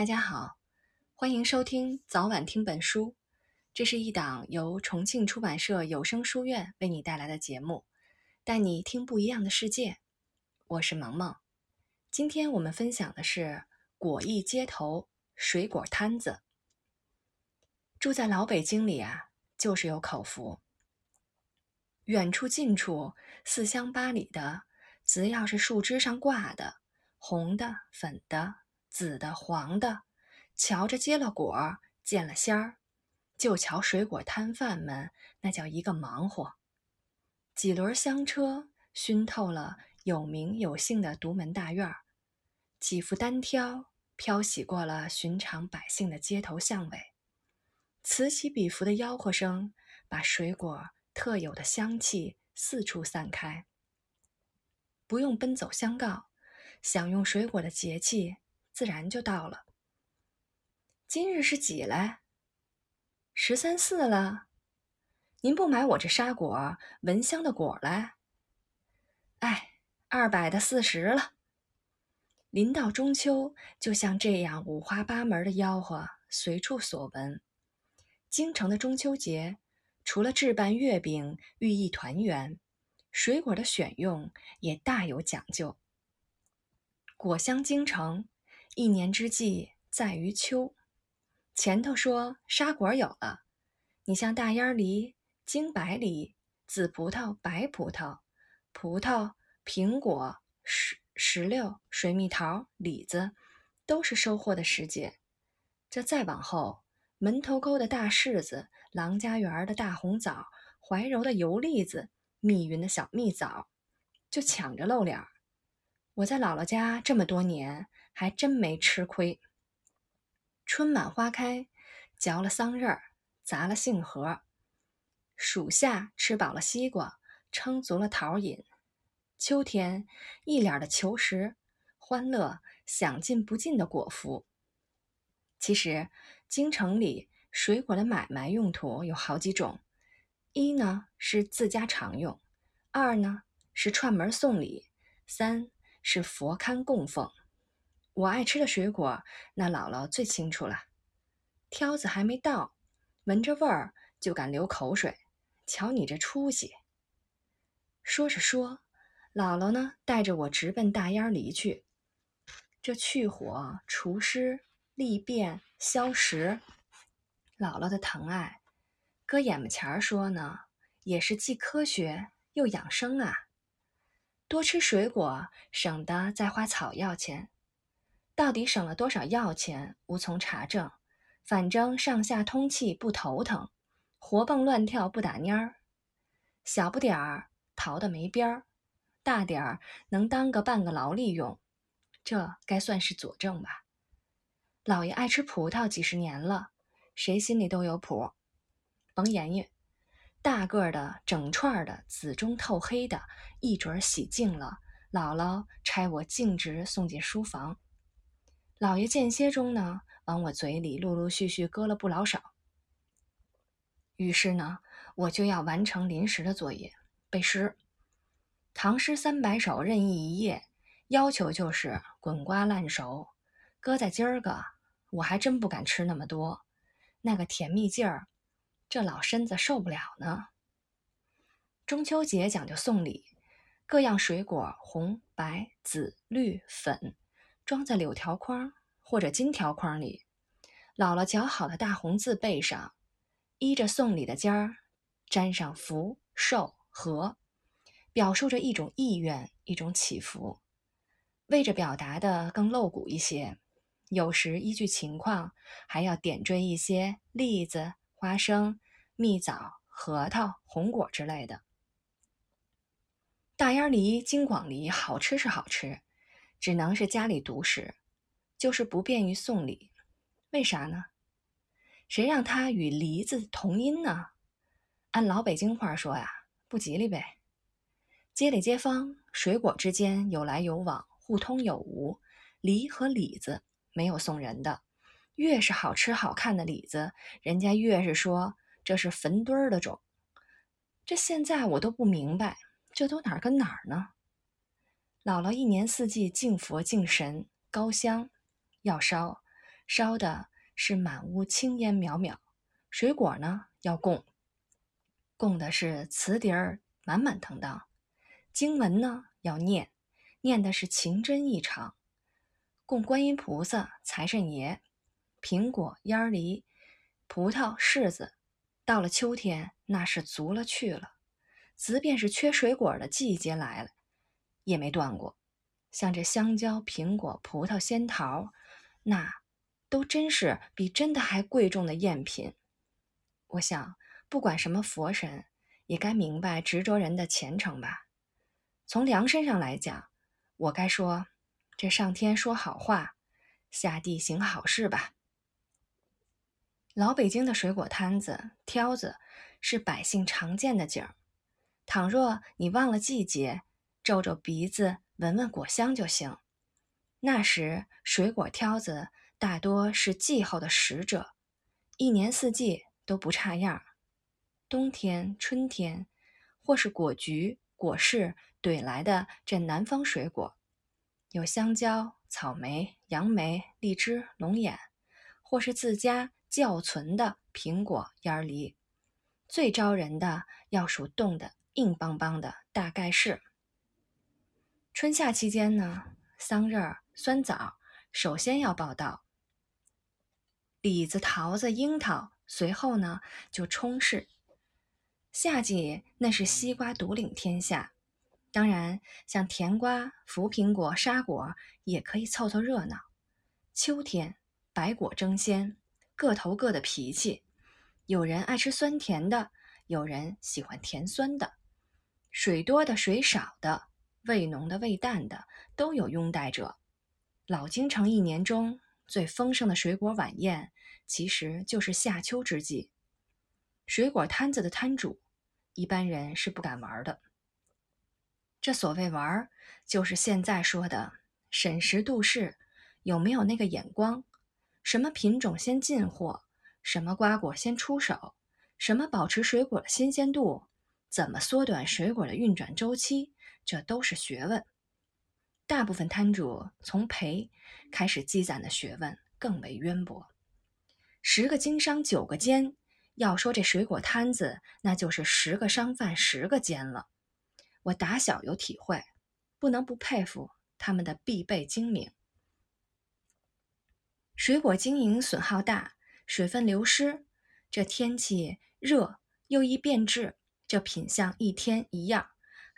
大家好，欢迎收听早晚听本书。这是一档由重庆出版社有声书院为你带来的节目，带你听不一样的世界。我是萌萌。今天我们分享的是果艺街头水果摊子。住在老北京里啊，就是有口福。远处近处，四乡八里的，只要是树枝上挂的，红的、粉的。紫的、黄的，瞧着结了果，见了仙儿，就瞧水果摊贩们那叫一个忙活。几轮香车熏透了有名有姓的独门大院儿，几副单挑飘洗过了寻常百姓的街头巷尾，此起彼伏的吆喝声把水果特有的香气四处散开。不用奔走相告，享用水果的节气。自然就到了。今日是几来？十三四了。您不买我这沙果闻香的果来？哎，二百的四十了。临到中秋，就像这样五花八门的吆喝，随处所闻。京城的中秋节，除了置办月饼寓意团圆，水果的选用也大有讲究。果香京城。一年之计在于秋，前头说沙果有了，你像大烟梨、京白梨、紫葡萄、白葡萄、葡萄、苹果、石石榴、水蜜桃、李子，都是收获的时节。这再往后，门头沟的大柿子、郎家园的大红枣、怀柔的油栗子、密云的小蜜枣，就抢着露脸。我在姥姥家这么多年。还真没吃亏。春满花开，嚼了桑葚儿，砸了杏核；暑夏吃饱了西瓜，撑足了桃饮；秋天一脸的求实，欢乐享尽不尽的果腹。其实，京城里水果的买卖用途有好几种：一呢是自家常用，二呢是串门送礼，三是佛龛供奉。我爱吃的水果，那姥姥最清楚了。挑子还没到，闻着味儿就敢流口水。瞧你这出息！说着说，姥姥呢带着我直奔大烟梨去。这去火、除湿、利便、消食，姥姥的疼爱，搁眼巴前儿说呢，也是既科学又养生啊。多吃水果，省得再花草药钱。到底省了多少药钱，无从查证。反正上下通气不头疼，活蹦乱跳不打蔫儿，小不点儿淘的没边儿，大点儿能当个半个劳力用，这该算是佐证吧。老爷爱吃葡萄几十年了，谁心里都有谱。甭言语，大个的整串的紫中透黑的，一准洗净了，姥姥差我径直送进书房。老爷间歇中呢，往我嘴里陆陆续续搁了不老少。于是呢，我就要完成临时的作业，背诗。唐诗三百首任意一页，要求就是滚瓜烂熟。搁在今儿个，我还真不敢吃那么多，那个甜蜜劲儿，这老身子受不了呢。中秋节讲究送礼，各样水果，红、白、紫、绿、粉。装在柳条筐或者金条筐里，姥姥绞好的大红字背上，依着送礼的尖儿，沾上福寿和，表述着一种意愿，一种祈福。为着表达的更露骨一些，有时依据情况还要点缀一些栗子、花生、蜜枣、核桃、红果之类的。大烟梨、金广梨好吃是好吃。只能是家里独食，就是不便于送礼。为啥呢？谁让它与梨子同音呢？按老北京话说呀，不吉利呗。街里街坊水果之间有来有往，互通有无。梨和李子没有送人的，越是好吃好看的李子，人家越是说这是坟堆儿的种。这现在我都不明白，这都哪儿跟哪儿呢？姥姥一年四季敬佛敬神，高香要烧，烧的是满屋青烟渺渺；水果呢要供，供的是瓷碟儿满满当当；经文呢要念，念的是情真意长；供观音菩萨、财神爷，苹果、烟梨、葡萄、柿子，到了秋天那是足了去了。即便是缺水果的季节来了，也没断过。像这香蕉、苹果、葡萄、仙桃，那都真是比真的还贵重的赝品。我想，不管什么佛神，也该明白执着人的虔诚吧。从良身上来讲，我该说，这上天说好话，下地行好事吧。老北京的水果摊子、挑子，是百姓常见的景儿。倘若你忘了季节，皱皱鼻子闻闻果香就行。那时水果挑子大多是季候的使者，一年四季都不差样。冬天、春天，或是果橘、果柿怼来的这南方水果，有香蕉、草莓、杨梅、荔枝、龙眼，或是自家窖存的苹果、烟梨。最招人的要数冻的。硬邦邦的，大概是春夏期间呢，桑葚、酸枣首先要报道，李子、桃子、樱桃随后呢就冲势。夏季那是西瓜独领天下，当然像甜瓜、福苹果、沙果也可以凑凑热闹。秋天白果争先，各投各的脾气，有人爱吃酸甜的，有人喜欢甜酸的。水多的、水少的，味浓的、味淡的，都有拥戴者。老京城一年中最丰盛的水果晚宴，其实就是夏秋之际。水果摊子的摊主，一般人是不敢玩的。这所谓玩，就是现在说的审时度势，有没有那个眼光？什么品种先进货？什么瓜果先出手？什么保持水果的新鲜度？怎么缩短水果的运转周期？这都是学问。大部分摊主从赔开始积攒的学问更为渊博。十个经商九个奸，要说这水果摊子，那就是十个商贩十个奸了。我打小有体会，不能不佩服他们的必备精明。水果经营损耗大，水分流失，这天气热又易变质。这品相一天一样，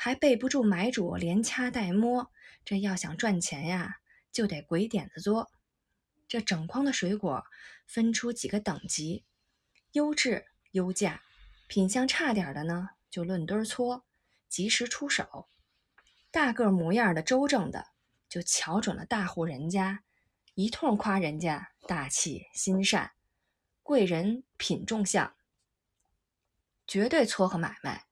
还备不住买主连掐带摸。这要想赚钱呀，就得鬼点子多。这整筐的水果分出几个等级，优质优价，品相差点的呢，就论堆搓，及时出手。大个模样的周正的，就瞧准了大户人家，一通夸人家大气心善，贵人品重相。绝对撮合买卖，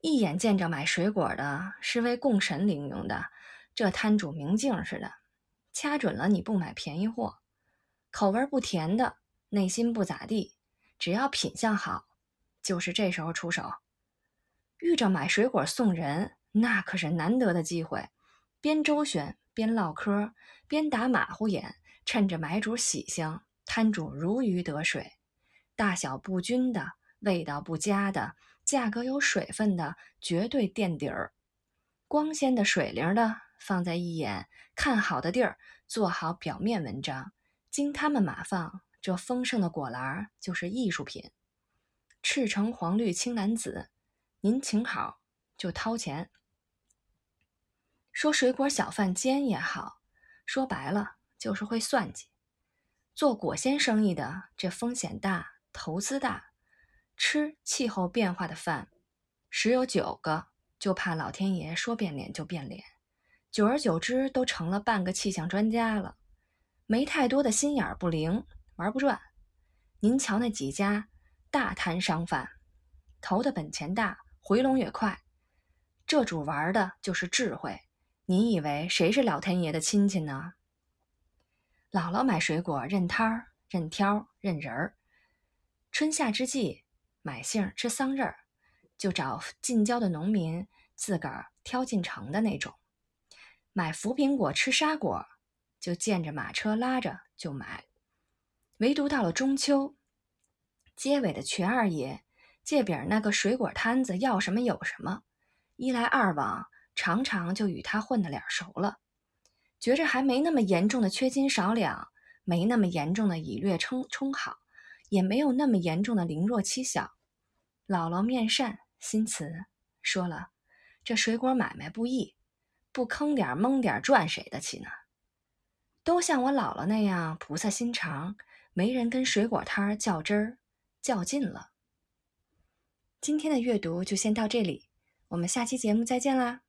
一眼见着买水果的是为供神灵用的，这摊主明镜似的，掐准了你不买便宜货，口味不甜的，内心不咋地，只要品相好，就是这时候出手。遇着买水果送人，那可是难得的机会，边周旋边唠嗑，边打马虎眼，趁着买主喜庆，摊主如鱼得水，大小不均的。味道不佳的，价格有水分的，绝对垫底儿；光鲜的、水灵的，放在一眼看好的地儿，做好表面文章。经他们码放，这丰盛的果篮就是艺术品。赤橙黄绿青蓝紫，您请好就掏钱。说水果小贩奸也好，说白了就是会算计。做果鲜生意的，这风险大，投资大。吃气候变化的饭，十有九个就怕老天爷说变脸就变脸，久而久之都成了半个气象专家了。没太多的心眼儿不灵，玩不转。您瞧那几家大摊商贩，投的本钱大，回笼也快。这主玩的就是智慧。您以为谁是老天爷的亲戚呢？姥姥买水果认摊儿、认挑、认人儿。春夏之际。买杏吃桑葚儿，就找近郊的农民自个儿挑进城的那种；买福苹果吃沙果，就见着马车拉着就买。唯独到了中秋，街尾的瘸二爷借饼那个水果摊子要什么有什么，一来二往，常常就与他混得脸熟了，觉着还没那么严重的缺斤少两，没那么严重的以略充充好，也没有那么严重的凌弱欺小。姥姥面善心慈，说了，这水果买卖不易，不坑点蒙点赚谁的气呢？都像我姥姥那样菩萨心肠。没人跟水果摊较真儿、较劲了。今天的阅读就先到这里，我们下期节目再见啦！